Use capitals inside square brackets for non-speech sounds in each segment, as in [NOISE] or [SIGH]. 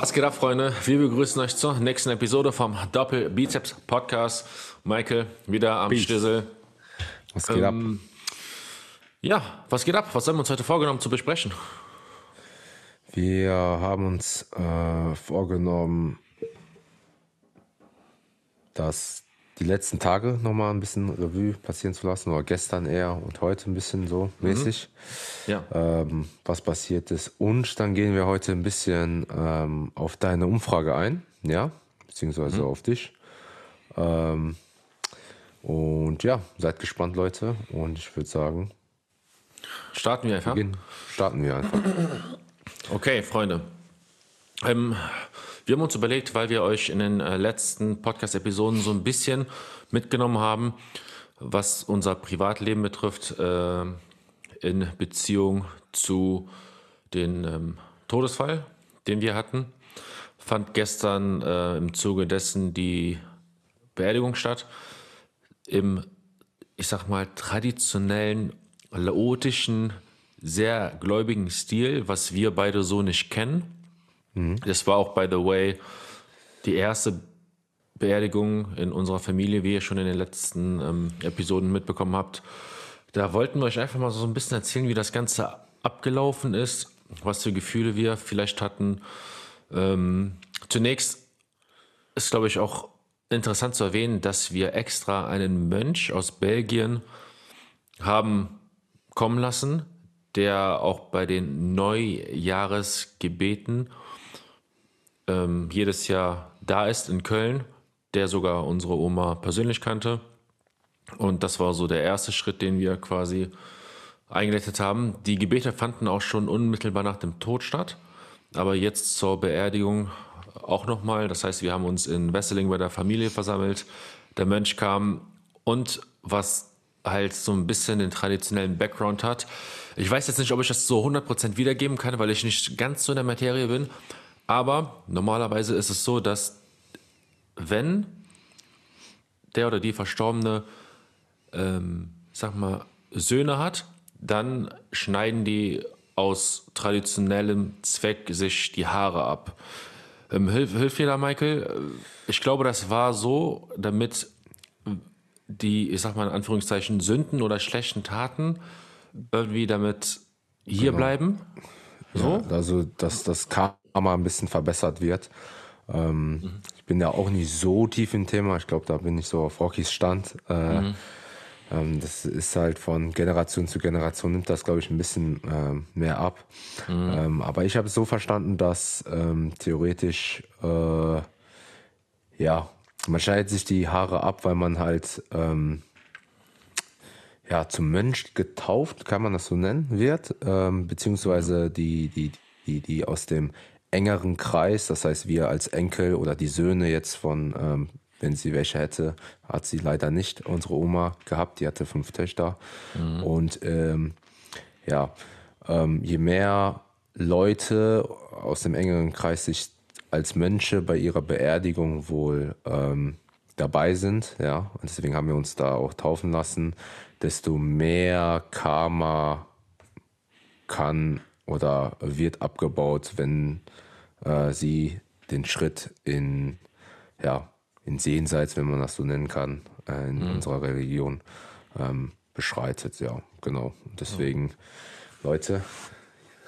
Was geht ab, Freunde? Wir begrüßen euch zur nächsten Episode vom Doppel Bizeps Podcast. Michael wieder am Peace. Stissel. Was geht ab? Ähm, Ja, was geht ab? Was haben wir uns heute vorgenommen zu besprechen? Wir haben uns äh, vorgenommen, dass die letzten Tage nochmal ein bisschen Revue passieren zu lassen, oder gestern eher und heute ein bisschen so mäßig, Ja. ähm, was passiert ist. Und dann gehen wir heute ein bisschen ähm, auf deine Umfrage ein, ja, beziehungsweise auf dich. Ähm, und ja, seid gespannt, Leute. Und ich würde sagen, Starten wir einfach. beginnen, starten wir einfach. Okay, Freunde. Ähm, wir haben uns überlegt, weil wir euch in den äh, letzten Podcast-Episoden so ein bisschen mitgenommen haben, was unser Privatleben betrifft, äh, in Beziehung zu den ähm, Todesfall, den wir hatten, fand gestern äh, im Zuge dessen die Beerdigung statt. Im, ich sag mal, traditionellen, laotischen, sehr gläubigen Stil, was wir beide so nicht kennen. Das war auch, by the way, die erste Beerdigung in unserer Familie, wie ihr schon in den letzten ähm, Episoden mitbekommen habt. Da wollten wir euch einfach mal so ein bisschen erzählen, wie das Ganze abgelaufen ist, was für Gefühle wir vielleicht hatten. Ähm, zunächst ist, glaube ich, auch interessant zu erwähnen, dass wir extra einen Mönch aus Belgien haben kommen lassen, der auch bei den Neujahresgebeten ähm, jedes Jahr da ist in Köln, der sogar unsere Oma persönlich kannte. Und das war so der erste Schritt, den wir quasi eingeleitet haben. Die Gebete fanden auch schon unmittelbar nach dem Tod statt, aber jetzt zur Beerdigung auch nochmal. Das heißt, wir haben uns in Wesseling bei der Familie versammelt. Der Mönch kam und was halt so ein bisschen den traditionellen Background hat. Ich weiß jetzt nicht, ob ich das so 100% wiedergeben kann, weil ich nicht ganz so in der Materie bin. Aber normalerweise ist es so, dass wenn der oder die Verstorbene, ähm, sag mal, Söhne hat, dann schneiden die aus traditionellem Zweck sich die Haare ab. Ähm, hilf, hilf dir da, Michael. Ich glaube, das war so, damit die, ich sag mal in Anführungszeichen, Sünden oder schlechten Taten irgendwie damit hier bleiben. So? Ja, also, dass das Karma ein bisschen verbessert wird. Ähm, Ich bin ja auch nicht so tief im Thema. Ich glaube, da bin ich so auf Rockys Stand. Äh, ähm, das ist halt von Generation zu Generation nimmt das, glaube ich, ein bisschen ähm, mehr ab. Ähm, aber ich habe es so verstanden, dass ähm, theoretisch äh, ja, man schneidet sich die Haare ab, weil man halt ähm, ja, zum Mönch getauft, kann man das so nennen, wird, ähm, beziehungsweise die, die, die, die aus dem engeren Kreis, das heißt wir als Enkel oder die Söhne jetzt von, ähm, wenn sie welche hätte, hat sie leider nicht, unsere Oma gehabt, die hatte fünf Töchter. Und ähm, ja, ähm, je mehr Leute aus dem engeren Kreis sich als Mönche bei ihrer Beerdigung wohl ähm, dabei sind, ja, und deswegen haben wir uns da auch taufen lassen, desto mehr Karma kann oder wird abgebaut, wenn äh, sie den Schritt in, ja, in Jenseits, wenn man das so nennen kann, äh, in unserer Religion ähm, beschreitet. Ja, genau. Deswegen, Leute,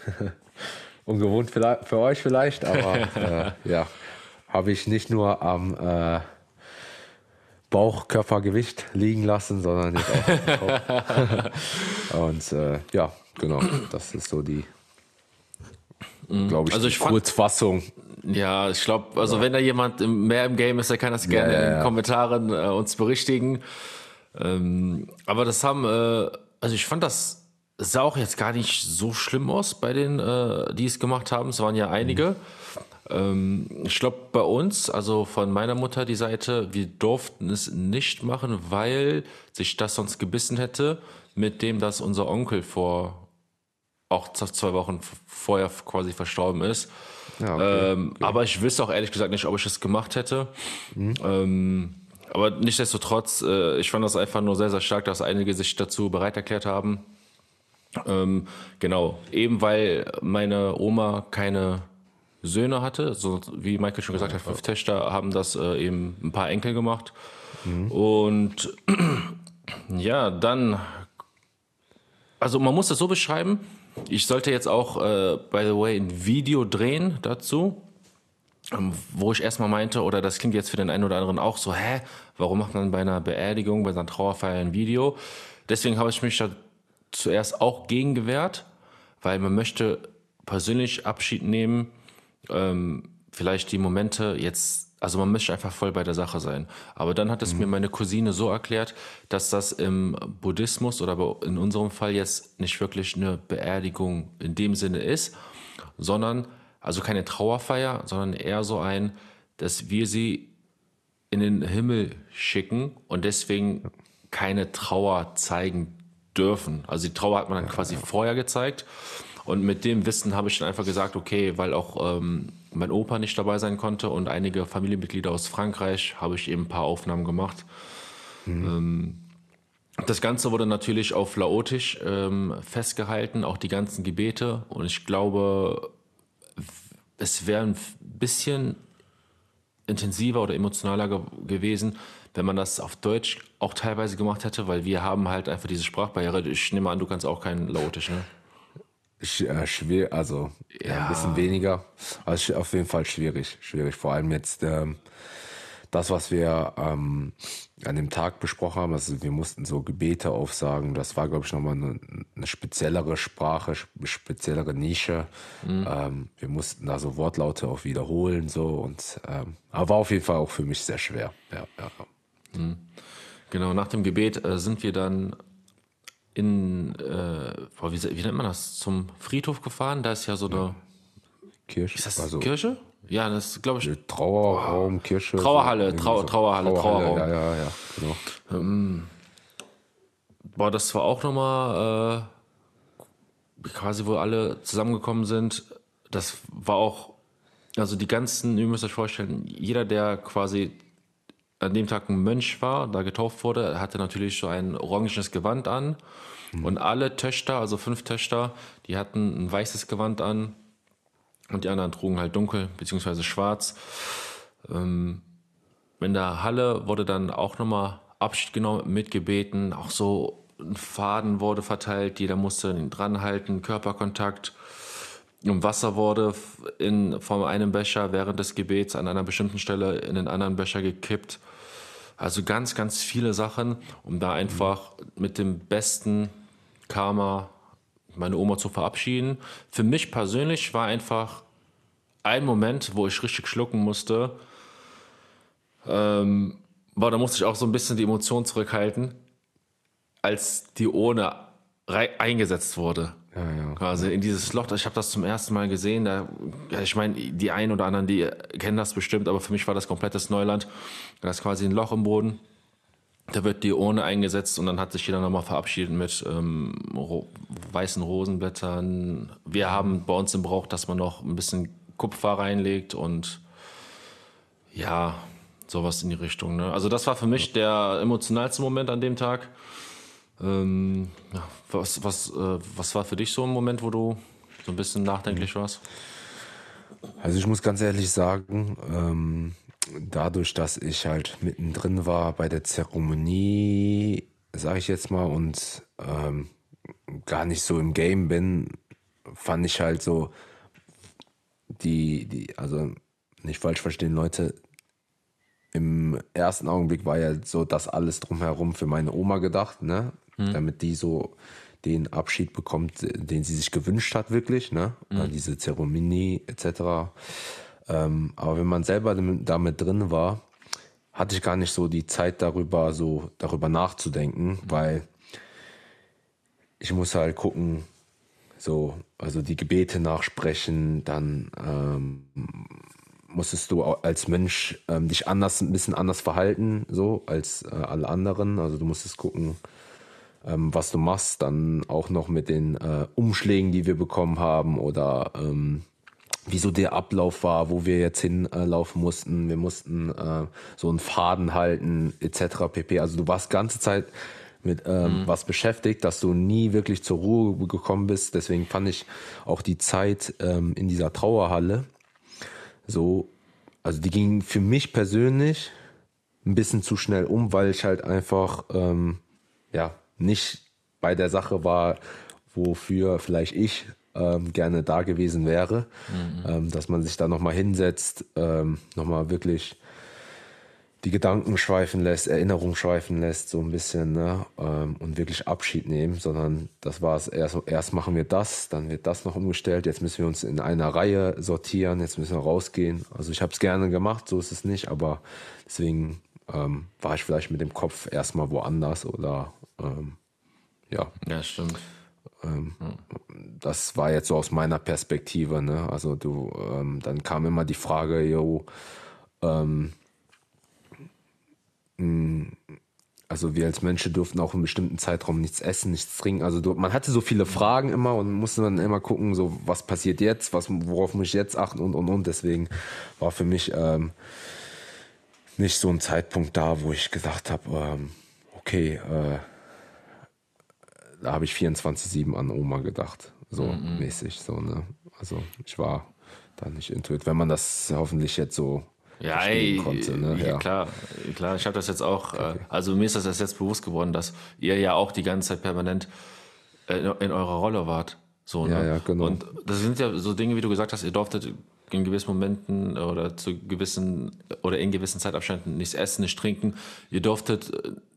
[LAUGHS] ungewohnt vielleicht, für euch vielleicht, aber [LAUGHS] äh, ja, habe ich nicht nur am äh, Bauchkörpergewicht liegen lassen, sondern jetzt auch am Kopf. [LAUGHS] Und äh, ja, genau, das ist so die, glaube ich, Also ich fand- Kurzfassung. Ja, ich glaube, also wenn da jemand mehr im Game ist, der kann das gerne ja, in den ja. Kommentaren äh, uns berichtigen. Ähm, aber das haben, äh, also ich fand das sah auch jetzt gar nicht so schlimm aus bei den, äh, die es gemacht haben. Es waren ja einige. Ähm, ich glaube, bei uns, also von meiner Mutter die Seite, wir durften es nicht machen, weil sich das sonst gebissen hätte, mit dem, dass unser Onkel vor auch zwei Wochen vorher quasi verstorben ist. Ja, okay. Ähm, Aber ich wüsste auch ehrlich gesagt nicht, ob ich es gemacht hätte. Mhm. Ähm, aber nichtsdestotrotz, äh, ich fand das einfach nur sehr, sehr stark, dass einige sich dazu bereit erklärt haben. Ähm, genau, eben weil meine Oma keine Söhne hatte. So wie Michael schon gesagt hat, fünf Töchter haben das äh, eben ein paar Enkel gemacht. Mhm. Und [CLEARS THROAT] ja, dann, also man muss das so beschreiben. Ich sollte jetzt auch, äh, by the way, ein Video drehen dazu, ähm, wo ich erstmal meinte, oder das klingt jetzt für den einen oder anderen auch so, hä, warum macht man bei einer Beerdigung, bei einer Trauerfeier ein Video? Deswegen habe ich mich da zuerst auch gegen gewehrt, weil man möchte persönlich Abschied nehmen ähm, vielleicht die Momente jetzt, also man möchte einfach voll bei der Sache sein. Aber dann hat es mhm. mir meine Cousine so erklärt, dass das im Buddhismus oder in unserem Fall jetzt nicht wirklich eine Beerdigung in dem Sinne ist, sondern also keine Trauerfeier, sondern eher so ein, dass wir sie in den Himmel schicken und deswegen keine Trauer zeigen dürfen. Also die Trauer hat man dann quasi vorher gezeigt und mit dem Wissen habe ich dann einfach gesagt, okay, weil auch ähm, mein Opa nicht dabei sein konnte und einige Familienmitglieder aus Frankreich, habe ich eben ein paar Aufnahmen gemacht. Mhm. Ähm, das Ganze wurde natürlich auf Laotisch ähm, festgehalten, auch die ganzen Gebete. Und ich glaube, es wäre ein bisschen intensiver oder emotionaler ge gewesen, wenn man das auf Deutsch auch teilweise gemacht hätte, weil wir haben halt einfach diese Sprachbarriere. Ich nehme an, du kannst auch kein Laotisch, ne? Äh, schwer, also ja. ein bisschen weniger. Also auf jeden Fall schwierig, schwierig. Vor allem jetzt ähm, das, was wir ähm, an dem Tag besprochen haben. Also wir mussten so Gebete aufsagen. Das war, glaube ich, nochmal eine, eine speziellere Sprache, speziellere Nische. Mhm. Ähm, wir mussten da so Wortlaute auch wiederholen so und ähm, aber war auf jeden Fall auch für mich sehr schwer. Ja, ja. Mhm. Genau, nach dem Gebet äh, sind wir dann in, äh, wie, wie, nennt man das, zum Friedhof gefahren. Da ist ja so eine Kirche. Ist das also, Kirche? Ja, das ist, glaube ich. Trauerraum, Kirche. Trauerhalle, Trau, Trauerhalle, Trauerhalle, Trauerraum. Ja, ja, ja, genau. Ähm, boah, das war auch nochmal äh, quasi, wo alle zusammengekommen sind. Das war auch, also die ganzen, ihr müsst euch vorstellen, jeder, der quasi an dem Tag ein Mönch war, da getauft wurde, hatte natürlich so ein orangenes Gewand an. Mhm. Und alle Töchter, also fünf Töchter, die hatten ein weißes Gewand an. Und die anderen trugen halt dunkel beziehungsweise schwarz. Ähm, in der Halle wurde dann auch nochmal Abschied genommen, mitgebeten. Auch so ein Faden wurde verteilt, jeder musste ihn dranhalten, Körperkontakt. Und Wasser wurde in, von einem Becher während des Gebets an einer bestimmten Stelle in den anderen Becher gekippt. Also ganz, ganz viele Sachen, um da einfach mit dem besten Karma meine Oma zu verabschieden. Für mich persönlich war einfach ein Moment, wo ich richtig schlucken musste. Ähm, boah, da musste ich auch so ein bisschen die Emotionen zurückhalten, als die Ohne eingesetzt wurde. Ja, ja. Quasi in dieses Loch. Ich habe das zum ersten Mal gesehen. Da, ich meine, die einen oder anderen, die kennen das bestimmt, aber für mich war das komplettes Neuland. Da ist quasi ein Loch im Boden. Da wird die Urne eingesetzt und dann hat sich jeder nochmal verabschiedet mit ähm, ro weißen Rosenblättern. Wir haben bei uns im Brauch, dass man noch ein bisschen Kupfer reinlegt und ja, sowas in die Richtung. Ne? Also das war für mich der emotionalste Moment an dem Tag. Ähm, was, was, äh, was war für dich so ein Moment, wo du so ein bisschen nachdenklich warst? Also ich muss ganz ehrlich sagen, ähm, dadurch, dass ich halt mittendrin war bei der Zeremonie, sage ich jetzt mal, und ähm, gar nicht so im Game bin, fand ich halt so die, die, also nicht falsch verstehen, Leute, im ersten Augenblick war ja so das alles drumherum für meine Oma gedacht, ne? Mhm. damit die so den Abschied bekommt, den sie sich gewünscht hat, wirklich, ne? Mhm. Diese Zeremonie etc. Ähm, aber wenn man selber damit drin war, hatte ich gar nicht so die Zeit darüber, so darüber nachzudenken, mhm. weil ich muss halt gucken, so, also die Gebete nachsprechen, dann ähm, musstest du als Mensch ähm, dich anders, ein bisschen anders verhalten, so als äh, alle anderen. Also du musstest gucken, ähm, was du machst, dann auch noch mit den äh, Umschlägen, die wir bekommen haben oder ähm, wieso der Ablauf war, wo wir jetzt hinlaufen mussten. Wir mussten äh, so einen Faden halten, etc. pp. Also du warst ganze Zeit mit ähm, mhm. was beschäftigt, dass du nie wirklich zur Ruhe gekommen bist. Deswegen fand ich auch die Zeit ähm, in dieser Trauerhalle so, also die ging für mich persönlich ein bisschen zu schnell um, weil ich halt einfach ähm, ja nicht bei der Sache war, wofür vielleicht ich ähm, gerne da gewesen wäre, mhm. ähm, dass man sich da nochmal hinsetzt, ähm, nochmal wirklich die Gedanken schweifen lässt, Erinnerungen schweifen lässt, so ein bisschen, ne? Ähm, und wirklich Abschied nehmen, sondern das war es erst, erst machen wir das, dann wird das noch umgestellt, jetzt müssen wir uns in einer Reihe sortieren, jetzt müssen wir rausgehen. Also ich habe es gerne gemacht, so ist es nicht, aber deswegen ähm, war ich vielleicht mit dem Kopf erstmal woanders oder ähm, ja. Ja, stimmt. Ähm, das war jetzt so aus meiner Perspektive, ne? Also du, ähm, dann kam immer die Frage, yo, ähm, also wir als Menschen durften auch in bestimmten Zeitraum nichts essen, nichts trinken. Also du, man hatte so viele Fragen immer und musste dann immer gucken, so was passiert jetzt, was, worauf muss ich jetzt achten und und und. Deswegen war für mich ähm, nicht so ein Zeitpunkt da, wo ich gesagt habe, ähm, okay, äh, da habe ich 24-7 an Oma gedacht, so mhm. mäßig. So, ne? Also ich war da nicht intuit. Wenn man das hoffentlich jetzt so ja, ey, konnte, ne? ja, klar, klar. Ich habe das jetzt auch, okay. äh, also mir ist das jetzt bewusst geworden, dass ihr ja auch die ganze Zeit permanent äh, in, in eurer Rolle wart. So, ne? Ja, ja, genau. Und das sind ja so Dinge, wie du gesagt hast, ihr durftet in gewissen Momenten oder zu gewissen oder in gewissen Zeitabständen nichts essen, nicht trinken. Ihr durftet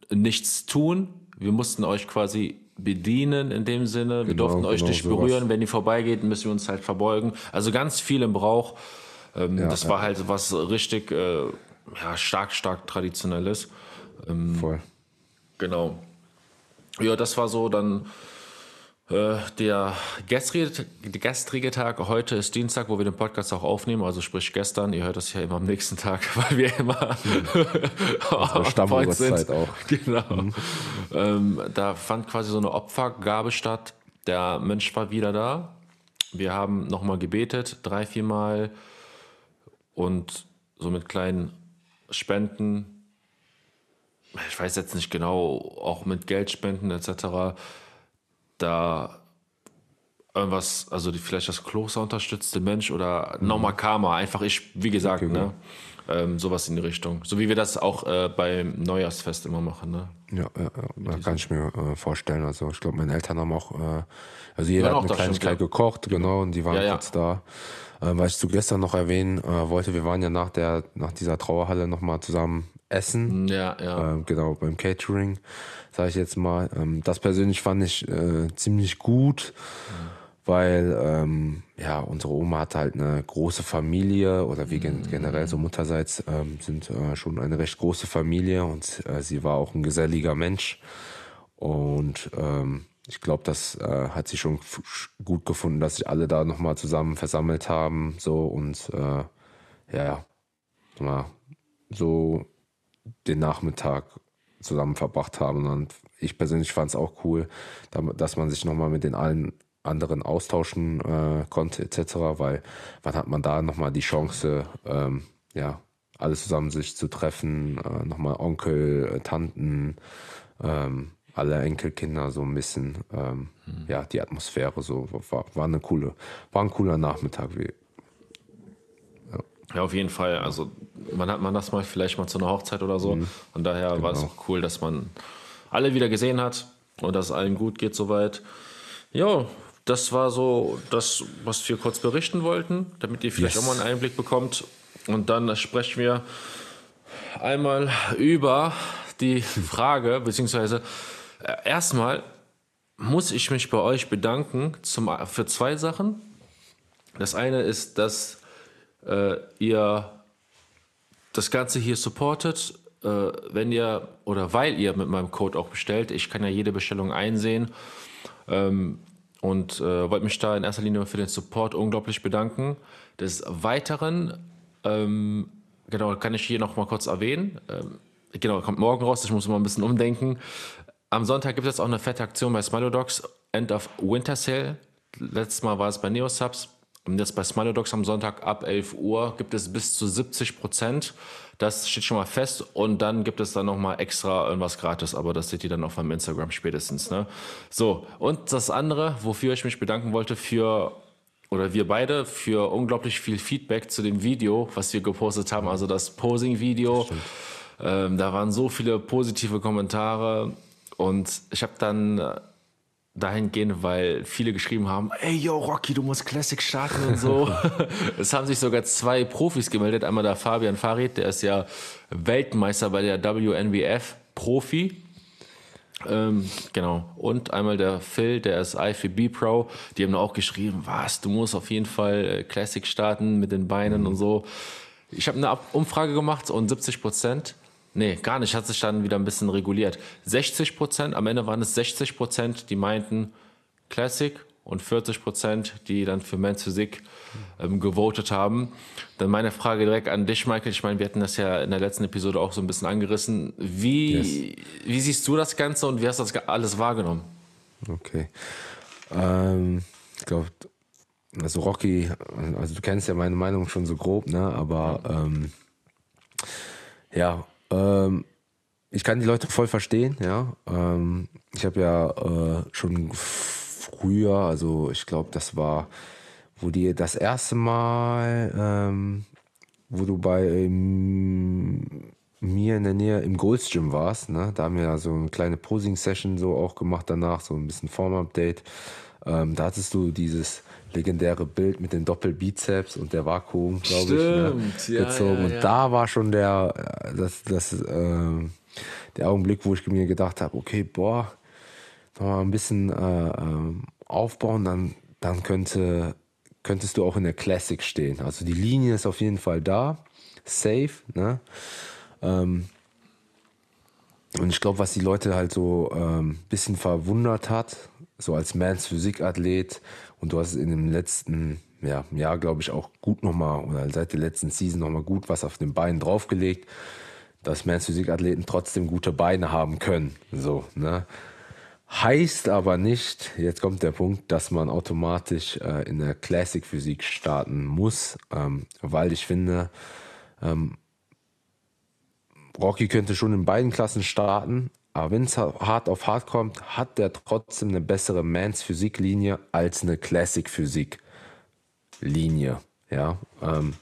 äh, nichts tun. Wir mussten euch quasi bedienen in dem Sinne. Wir genau, durften euch genau, nicht berühren. Sowas. Wenn ihr vorbeigeht, müssen wir uns halt verbeugen. Also ganz viel im Brauch. Ähm, ja, das ja. war halt was richtig äh, ja, stark, stark traditionelles. Ähm, Voll. Genau. Ja, das war so dann der gestrige, gestrige Tag. Heute ist Dienstag, wo wir den Podcast auch aufnehmen. Also sprich gestern. Ihr hört das ja immer am nächsten Tag, [LAUGHS] weil wir immer mhm. [LAUGHS] Stammuhrzeit auch. [LAUGHS] Genau. Mhm. Ähm, da fand quasi so eine Opfergabe statt. Der Mensch war wieder da. Wir haben nochmal gebetet, drei, viermal. Mal und so mit kleinen Spenden, ich weiß jetzt nicht genau, auch mit Geldspenden etc., da irgendwas, also die, vielleicht das Kloster unterstützte Mensch oder mhm. nochmal Karma, einfach ich, wie gesagt, okay, ne? Ähm, sowas in die Richtung. So wie wir das auch äh, beim Neujahrsfest immer machen. Ne? Ja, ja, ja kann ich mir äh, vorstellen. Also ich glaube, meine Eltern haben auch, äh, also jeder hat eine Kleinigkeit gekocht, genau, und die waren ja, kurz da. Äh, was ich zu gestern noch erwähnen äh, wollte, wir waren ja nach der, nach dieser Trauerhalle nochmal zusammen essen. Ja, ja. Äh, genau, beim Catering, sage ich jetzt mal. Ähm, das persönlich fand ich äh, ziemlich gut, mhm. weil ähm, ja, unsere Oma hat halt eine große Familie oder wir mhm. generell so Mutterseits ähm, sind äh, schon eine recht große Familie und äh, sie war auch ein geselliger Mensch. Und ähm, ich glaube, das äh, hat sich schon gut gefunden, dass sich alle da nochmal zusammen versammelt haben, so und äh, ja, mal so den Nachmittag zusammen verbracht haben. Und ich persönlich fand es auch cool, dass man sich nochmal mit den allen anderen austauschen äh, konnte, etc., weil wann hat man da nochmal die Chance, ähm, ja, alles zusammen sich zu treffen, äh, nochmal Onkel, Tanten, ähm, alle Enkelkinder so ein bisschen, ähm, mhm. ja, die Atmosphäre so war, war eine coole, war ein cooler Nachmittag. Wie, ja. auf jeden Fall. Also man hat man das mal vielleicht mal zu einer Hochzeit oder so. Mhm. Und daher genau. war es auch cool, dass man alle wieder gesehen hat und dass es allen gut geht soweit. Ja, das war so das, was wir kurz berichten wollten, damit ihr vielleicht yes. auch mal einen Einblick bekommt. Und dann sprechen wir einmal über die [LAUGHS] Frage, beziehungsweise äh, erstmal muss ich mich bei euch bedanken zum, für zwei Sachen. Das eine ist, dass äh, ihr das Ganze hier supportet, äh, wenn ihr oder weil ihr mit meinem Code auch bestellt. Ich kann ja jede Bestellung einsehen ähm, und äh, wollte mich da in erster Linie für den Support unglaublich bedanken. Des Weiteren, ähm, genau, kann ich hier noch mal kurz erwähnen. Ähm, genau, kommt morgen raus, ich muss mal ein bisschen umdenken. Am Sonntag gibt es auch eine fette Aktion bei Smilodogs, End of Winter Sale. Letztes Mal war es bei Neosubs. Und jetzt bei Smilodogs am Sonntag ab 11 Uhr gibt es bis zu 70 Prozent. Das steht schon mal fest. Und dann gibt es dann nochmal extra irgendwas gratis. Aber das seht ihr dann auf meinem Instagram spätestens. Ne? So, und das andere, wofür ich mich bedanken wollte, für oder wir beide für unglaublich viel Feedback zu dem Video, was wir gepostet haben, also das Posing-Video. Ähm, da waren so viele positive Kommentare und ich habe dann äh, dahingehend, weil viele geschrieben haben, ey yo Rocky, du musst Classic starten und so. [LAUGHS] es haben sich sogar zwei Profis gemeldet. Einmal der Fabian Farid, der ist ja Weltmeister bei der WNBF Profi. Ähm, genau. Und einmal der Phil, der ist IFB Pro. Die haben auch geschrieben, was, du musst auf jeden Fall äh, Classic starten mit den Beinen mhm. und so. Ich habe eine Umfrage gemacht und 70 Prozent Nee, gar nicht. Hat sich dann wieder ein bisschen reguliert. 60 Prozent, am Ende waren es 60 Prozent, die meinten Classic und 40 Prozent, die dann für Men's Physik ähm, gewotet haben. Dann meine Frage direkt an dich, Michael. Ich meine, wir hatten das ja in der letzten Episode auch so ein bisschen angerissen. Wie, yes. wie siehst du das Ganze und wie hast du das alles wahrgenommen? Okay. Ähm, ich glaube, also Rocky, also du kennst ja meine Meinung schon so grob, ne? Aber ähm, ja, ähm, ich kann die Leute voll verstehen, ja. Ähm, ich habe ja äh, schon früher, also ich glaube, das war, wo die das erste Mal, ähm, wo du bei ähm, mir in der Nähe im Gold's Gym warst, ne? da haben wir ja so eine kleine Posing-Session so auch gemacht danach, so ein bisschen Form-Update. Ähm, da hattest du dieses legendäre Bild mit den Doppelbizeps und der Vakuum, glaube ich, ne, ja, gezogen. Ja, ja. Und da war schon der, äh, das, das, äh, der Augenblick, wo ich mir gedacht habe, okay, boah, noch mal ein bisschen äh, äh, aufbauen, dann, dann könnte, könntest du auch in der Classic stehen. Also die Linie ist auf jeden Fall da, safe, ne? Ähm, und ich glaube, was die Leute halt so ein ähm, bisschen verwundert hat, so als Mans Physikathlet, und du hast in dem letzten ja, Jahr, glaube ich, auch gut nochmal, oder seit der letzten Season nochmal gut was auf den Beinen draufgelegt, dass Mans Physikathleten trotzdem gute Beine haben können. So, ne? Heißt aber nicht, jetzt kommt der Punkt, dass man automatisch äh, in der Classic Physik starten muss, ähm, weil ich finde, ähm, Rocky könnte schon in beiden Klassen starten, aber wenn es hart auf hart kommt, hat der trotzdem eine bessere Mans Physiklinie als eine Classic Physik Linie. Ja, ähm,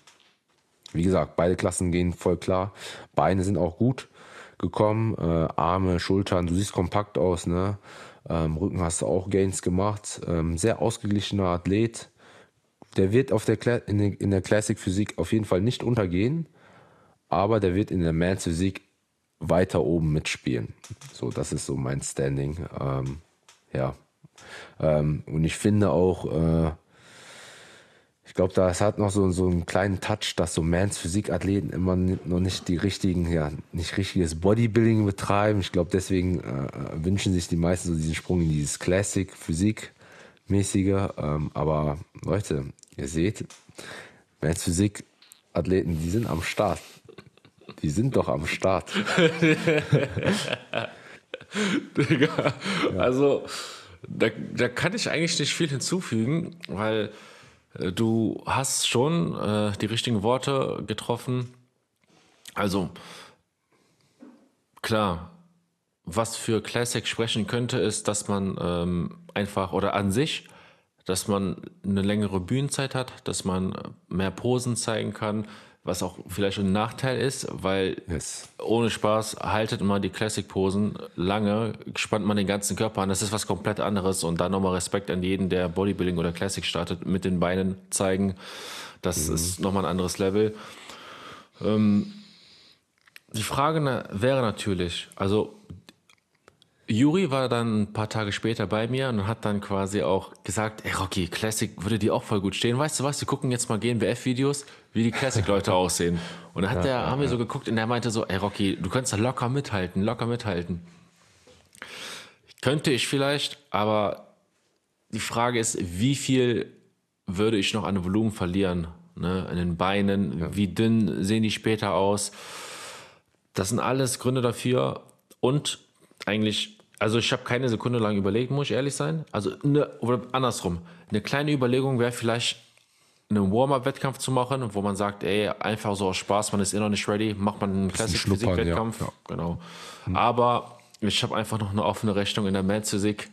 wie gesagt, beide Klassen gehen voll klar. Beine sind auch gut gekommen, äh, Arme, Schultern, du siehst kompakt aus, ne? Ähm, Rücken hast du auch Gains gemacht. Ähm, sehr ausgeglichener Athlet. Der wird auf der, in der Classic Physik auf jeden Fall nicht untergehen, aber der wird in der Mans Physik weiter oben mitspielen. So, das ist so mein Standing. Ähm, ja. Ähm, und ich finde auch, äh, ich glaube, das hat noch so, so einen kleinen Touch, dass so Mans Physikathleten immer noch nicht die richtigen, ja, nicht richtiges Bodybuilding betreiben. Ich glaube, deswegen äh, wünschen sich die meisten so diesen Sprung in dieses Classic Physik mäßige. Ähm, aber Leute, ihr seht, Mans Physikathleten, die sind am Start. Die sind doch am Start. [LAUGHS] Digga, ja. also da, da kann ich eigentlich nicht viel hinzufügen, weil äh, du hast schon äh, die richtigen Worte getroffen. Also klar, was für Classic sprechen könnte, ist, dass man ähm, einfach oder an sich, dass man eine längere Bühnenzeit hat, dass man mehr Posen zeigen kann, was auch vielleicht ein Nachteil ist, weil yes. ohne Spaß haltet immer die Classic-Posen lange, spannt man den ganzen Körper an. Das ist was komplett anderes und dann nochmal Respekt an jeden, der Bodybuilding oder Classic startet, mit den Beinen zeigen. Das mhm. ist nochmal ein anderes Level. Ähm, die Frage wäre natürlich, also Juri war dann ein paar Tage später bei mir und hat dann quasi auch gesagt, ey Rocky, Classic würde dir auch voll gut stehen. Weißt du was, wir gucken jetzt mal GmbF-Videos, wie die Classic-Leute [LAUGHS] aussehen. Und dann hat ja, der, haben wir so geguckt und der meinte so, ey Rocky, du könntest da locker mithalten, locker mithalten. Könnte ich vielleicht, aber die Frage ist, wie viel würde ich noch an Volumen verlieren? Ne? In den Beinen, ja. wie dünn sehen die später aus? Das sind alles Gründe dafür. Und eigentlich also ich habe keine Sekunde lang überlegt, muss ich ehrlich sein. Also eine, oder andersrum, eine kleine Überlegung wäre vielleicht einen Warm-up-Wettkampf zu machen, wo man sagt, ey, einfach so aus Spaß, man ist eh noch nicht ready, macht man einen Classic-Physik-Wettkampf. Ja, ja. Genau. Mhm. Aber ich habe einfach noch eine offene Rechnung in der Mad Physik.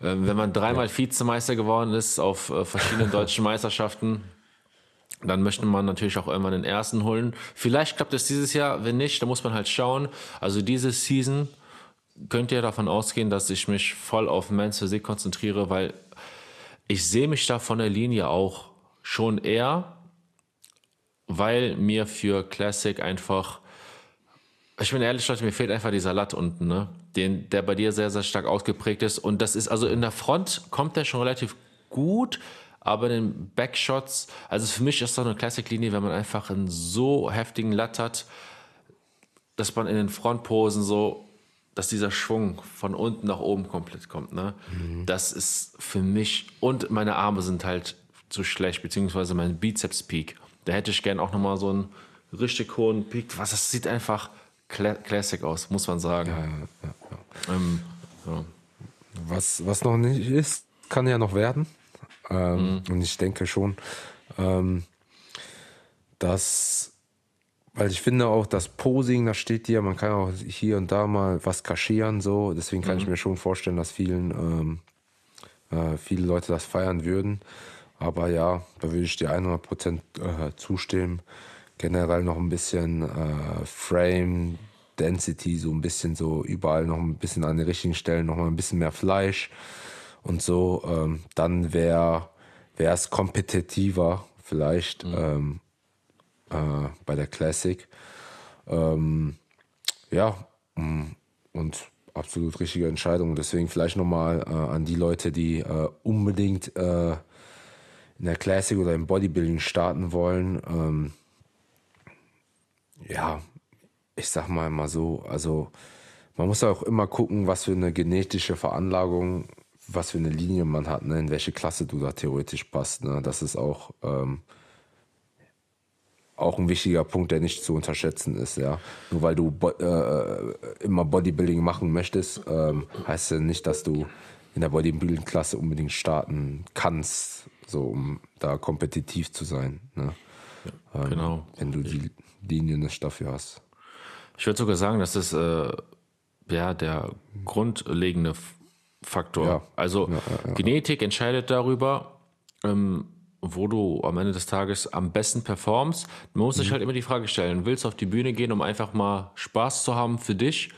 Ähm, wenn man dreimal ja. Vizemeister geworden ist auf äh, verschiedenen [LAUGHS] deutschen Meisterschaften, dann möchte man natürlich auch irgendwann den ersten holen. Vielleicht klappt es dieses Jahr, wenn nicht, dann muss man halt schauen. Also diese Season könnt ihr davon ausgehen, dass ich mich voll auf Men's Physik konzentriere, weil ich sehe mich da von der Linie auch schon eher, weil mir für Classic einfach, ich bin ehrlich, Leute, mir fehlt einfach dieser Latt unten, ne? Den, der bei dir sehr, sehr stark ausgeprägt ist. Und das ist, also in der Front kommt der schon relativ gut, aber in den Backshots, also für mich ist doch eine Classic-Linie, wenn man einfach einen so heftigen Latt hat, dass man in den Frontposen so dass dieser Schwung von unten nach oben komplett kommt. Ne? Mhm. Das ist für mich, und meine Arme sind halt zu schlecht, beziehungsweise mein Bizeps-Peak. Da hätte ich gern auch nochmal so einen richtig hohen Peak. Was, das sieht einfach Classic aus, muss man sagen. Ja, ja, ja, ähm, was, was noch nicht ist, kann ja noch werden. Ähm, mhm. Und ich denke schon, ähm, dass weil ich finde auch, das Posing, da steht dir, man kann auch hier und da mal was kaschieren, so. Deswegen kann mhm. ich mir schon vorstellen, dass vielen, ähm, äh, viele Leute das feiern würden. Aber ja, da würde ich dir 100% äh, zustimmen. Generell noch ein bisschen äh, Frame, Density, so ein bisschen so überall noch ein bisschen an den richtigen Stellen, noch mal ein bisschen mehr Fleisch und so. Ähm, dann wäre es kompetitiver vielleicht. Mhm. Ähm, äh, bei der Classic. Ähm, ja, mm, und absolut richtige Entscheidung. Deswegen vielleicht nochmal äh, an die Leute, die äh, unbedingt äh, in der Classic oder im Bodybuilding starten wollen. Ähm, ja, ich sag mal mal so, also man muss auch immer gucken, was für eine genetische Veranlagung, was für eine Linie man hat, ne, in welche Klasse du da theoretisch passt. Ne. Das ist auch ähm, auch ein wichtiger Punkt, der nicht zu unterschätzen ist. Ja, nur weil du äh, immer Bodybuilding machen möchtest, ähm, heißt ja nicht, dass du in der Bodybuilding-Klasse unbedingt starten kannst, so um da kompetitiv zu sein. Ne? Ja, ähm, genau. Wenn du die Linien nicht dafür hast. Ich würde sogar sagen, das ist äh, ja der grundlegende Faktor. Ja. Also ja, Genetik entscheidet darüber. Ähm, wo du am Ende des Tages am besten performst. Man muss mhm. sich halt immer die Frage stellen, willst du auf die Bühne gehen, um einfach mal Spaß zu haben für dich,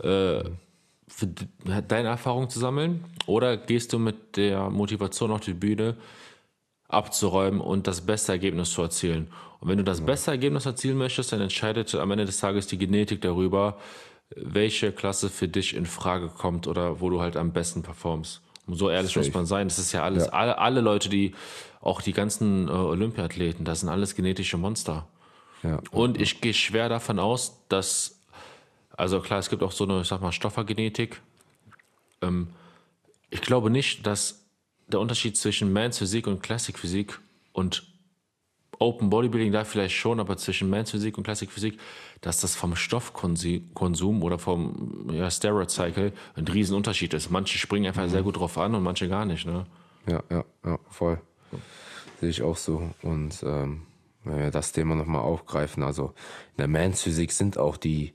äh, für deine Erfahrung zu sammeln? Oder gehst du mit der Motivation auf die Bühne, abzuräumen und das beste Ergebnis zu erzielen? Und wenn du das beste Ergebnis erzielen möchtest, dann entscheidet am Ende des Tages die Genetik darüber, welche Klasse für dich in Frage kommt oder wo du halt am besten performst. So ehrlich Safe. muss man sein. Das ist ja alles, ja. Alle, alle Leute, die auch die ganzen äh, Olympiathleten, das sind alles genetische Monster. Ja. Und ich gehe schwer davon aus, dass, also klar, es gibt auch so eine, ich sag mal, Stoffergenetik. Ähm, ich glaube nicht, dass der Unterschied zwischen Mans Physik und Classic Physik und Open Bodybuilding da vielleicht schon, aber zwischen Mans Physik und Classic Physik, dass das vom Stoffkonsum oder vom ja, Steroid Cycle ein Riesenunterschied ist. Manche springen einfach mhm. sehr gut drauf an und manche gar nicht. Ne? Ja, ja, ja, voll. Sehe ich auch so. Und ähm, wenn wir das Thema nochmal aufgreifen, also in der Mans Physik sind auch die,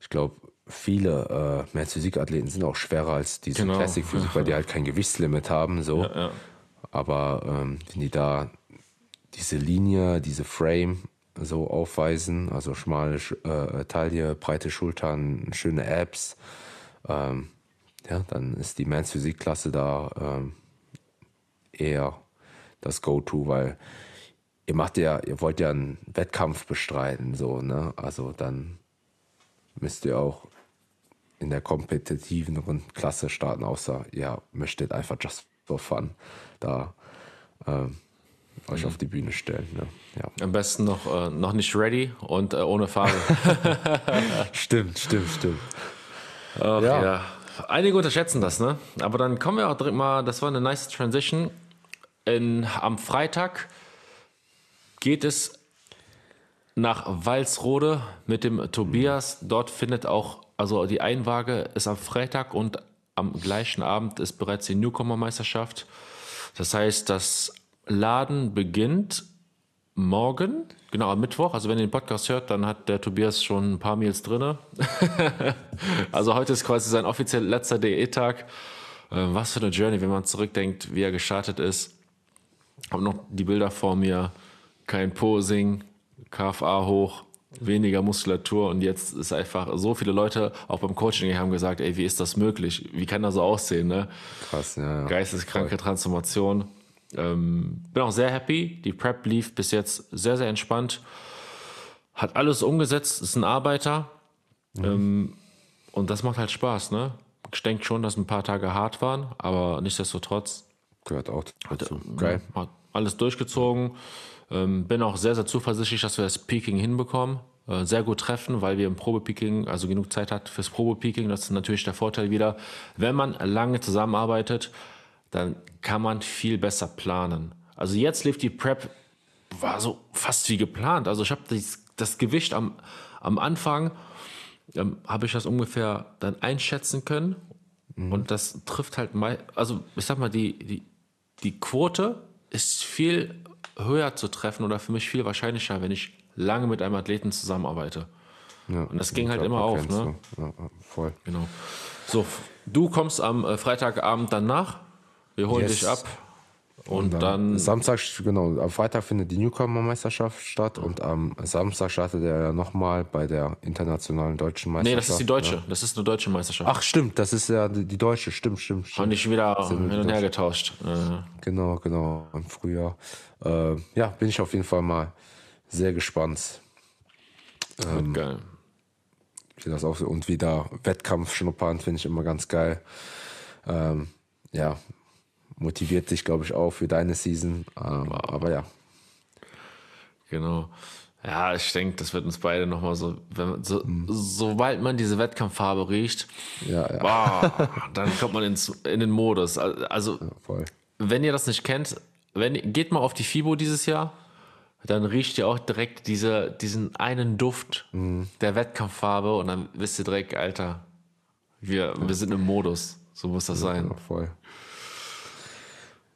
ich glaube, viele äh, Mans Physik Athleten sind auch schwerer als diese genau. Classic Physik, weil die halt kein Gewichtslimit haben, so. Ja, ja. Aber ähm, wenn die da diese Linie, diese Frame so aufweisen, also schmale äh, Taille, breite Schultern, schöne Abs, ähm, ja, dann ist die Mans Physik Klasse da ähm, eher das Go-To, weil ihr macht ja, ihr wollt ja einen Wettkampf bestreiten, so, ne? Also dann müsst ihr auch in der kompetitiven Klasse starten, außer ihr möchtet einfach just for fun da ähm, euch mhm. auf die Bühne stellen. Ne? Ja. Am besten noch, äh, noch nicht ready und äh, ohne Farbe. [LAUGHS] stimmt, stimmt, stimmt. Ach, ja. ja. Einige unterschätzen das, ne? Aber dann kommen wir auch direkt mal, das war eine nice Transition in, am Freitag geht es nach Walsrode mit dem Tobias. Dort findet auch, also die Einwaage ist am Freitag und am gleichen Abend ist bereits die Newcomer-Meisterschaft. Das heißt, das Laden beginnt morgen, genau am Mittwoch. Also wenn ihr den Podcast hört, dann hat der Tobias schon ein paar Meals drin. [LAUGHS] also heute ist quasi sein offiziell letzter DE-Tag. Äh, was für eine Journey, wenn man zurückdenkt, wie er gestartet ist. Habe noch die Bilder vor mir. Kein Posing, KFA hoch, weniger Muskulatur und jetzt ist einfach so viele Leute auch beim Coaching haben gesagt, ey, wie ist das möglich? Wie kann das so aussehen? Ne? Krass, ja. ja. Geisteskranke Voll. Transformation. Ähm, bin auch sehr happy. Die Prep lief bis jetzt sehr, sehr entspannt. Hat alles umgesetzt, ist ein Arbeiter. Mhm. Ähm, und das macht halt Spaß, ne? Ich denke schon, dass ein paar Tage hart waren, aber nichtsdestotrotz. Gehört auch dazu. Hat, Geil. Hat alles durchgezogen. Ähm, bin auch sehr, sehr zuversichtlich, dass wir das Peaking hinbekommen. Äh, sehr gut treffen, weil wir im Probepeaking, also genug Zeit hat fürs Probepeaking. Das ist natürlich der Vorteil wieder. Wenn man lange zusammenarbeitet, dann kann man viel besser planen. Also jetzt lief die Prep, war so fast wie geplant. Also ich habe das, das, Gewicht am, am Anfang, ähm, habe ich das ungefähr dann einschätzen können. Mhm. Und das trifft halt mal, also ich sag mal, die, die, die Quote ist viel höher zu treffen oder für mich viel wahrscheinlicher, wenn ich lange mit einem Athleten zusammenarbeite. Ja, und das ging halt immer auf. Ne? Ja, voll. Genau. So, du kommst am äh, Freitagabend dann nach. Wir holen yes. dich ab. Und, und dann, Samstag, genau, am Freitag findet die Newcomer-Meisterschaft statt und am Samstag startet er ja nochmal bei der internationalen deutschen Meisterschaft. Nee, das ist die deutsche. Ja. Das ist eine deutsche Meisterschaft. Ach, stimmt, das ist ja die, die deutsche, stimmt, stimmt, stimmt. Haben dich wieder hin und her getauscht. Genau, genau, im Frühjahr. Äh, ja, bin ich auf jeden Fall mal sehr gespannt. Ähm, geil. Wie das auch, und wieder Wettkampf schnuppern, finde ich immer ganz geil. Ähm, ja, motiviert dich, glaube ich, auch für deine Season. Ähm, wow. Aber ja. Genau. Ja, ich denke, das wird uns beide nochmal so, wenn, so mhm. sobald man diese Wettkampffarbe riecht, ja, ja. Wow, [LAUGHS] dann kommt man ins, in den Modus. Also, ja, wenn ihr das nicht kennt, wenn, geht mal auf die FIBO dieses Jahr, dann riecht ihr auch direkt diese, diesen einen Duft mhm. der Wettkampffarbe und dann wisst ihr direkt, Alter, wir, wir sind im Modus. So muss das sein. voll.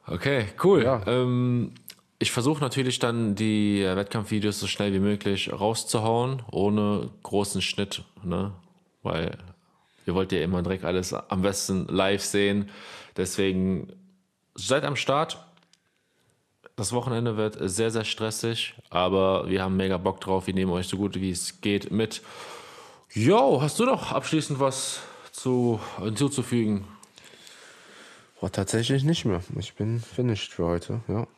Okay, cool. Ja. Ähm, ich versuche natürlich dann die Wettkampfvideos so schnell wie möglich rauszuhauen, ohne großen Schnitt, ne? Weil ihr wollt ja immer direkt alles am besten live sehen. Deswegen seid am Start. Das Wochenende wird sehr, sehr stressig, aber wir haben mega Bock drauf. Wir nehmen euch so gut wie es geht mit. Jo, hast du noch abschließend was zu, hinzuzufügen? Oh, tatsächlich nicht mehr. Ich bin finished für heute, ja.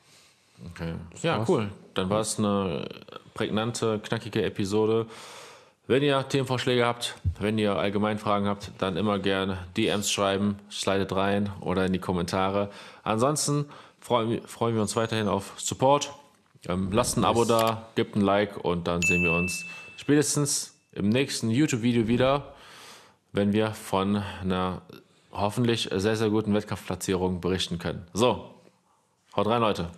Okay. Ja, cool. Dann war es eine prägnante, knackige Episode. Wenn ihr Themenvorschläge habt, wenn ihr allgemein Fragen habt, dann immer gerne DMs schreiben, slidet rein oder in die Kommentare. Ansonsten freuen, freuen wir uns weiterhin auf Support. Ähm, lasst ein Abo da, gebt ein Like und dann sehen wir uns spätestens im nächsten YouTube-Video wieder, wenn wir von einer hoffentlich sehr, sehr guten Wettkampfplatzierungen berichten können. So, haut rein, Leute.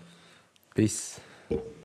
Peace.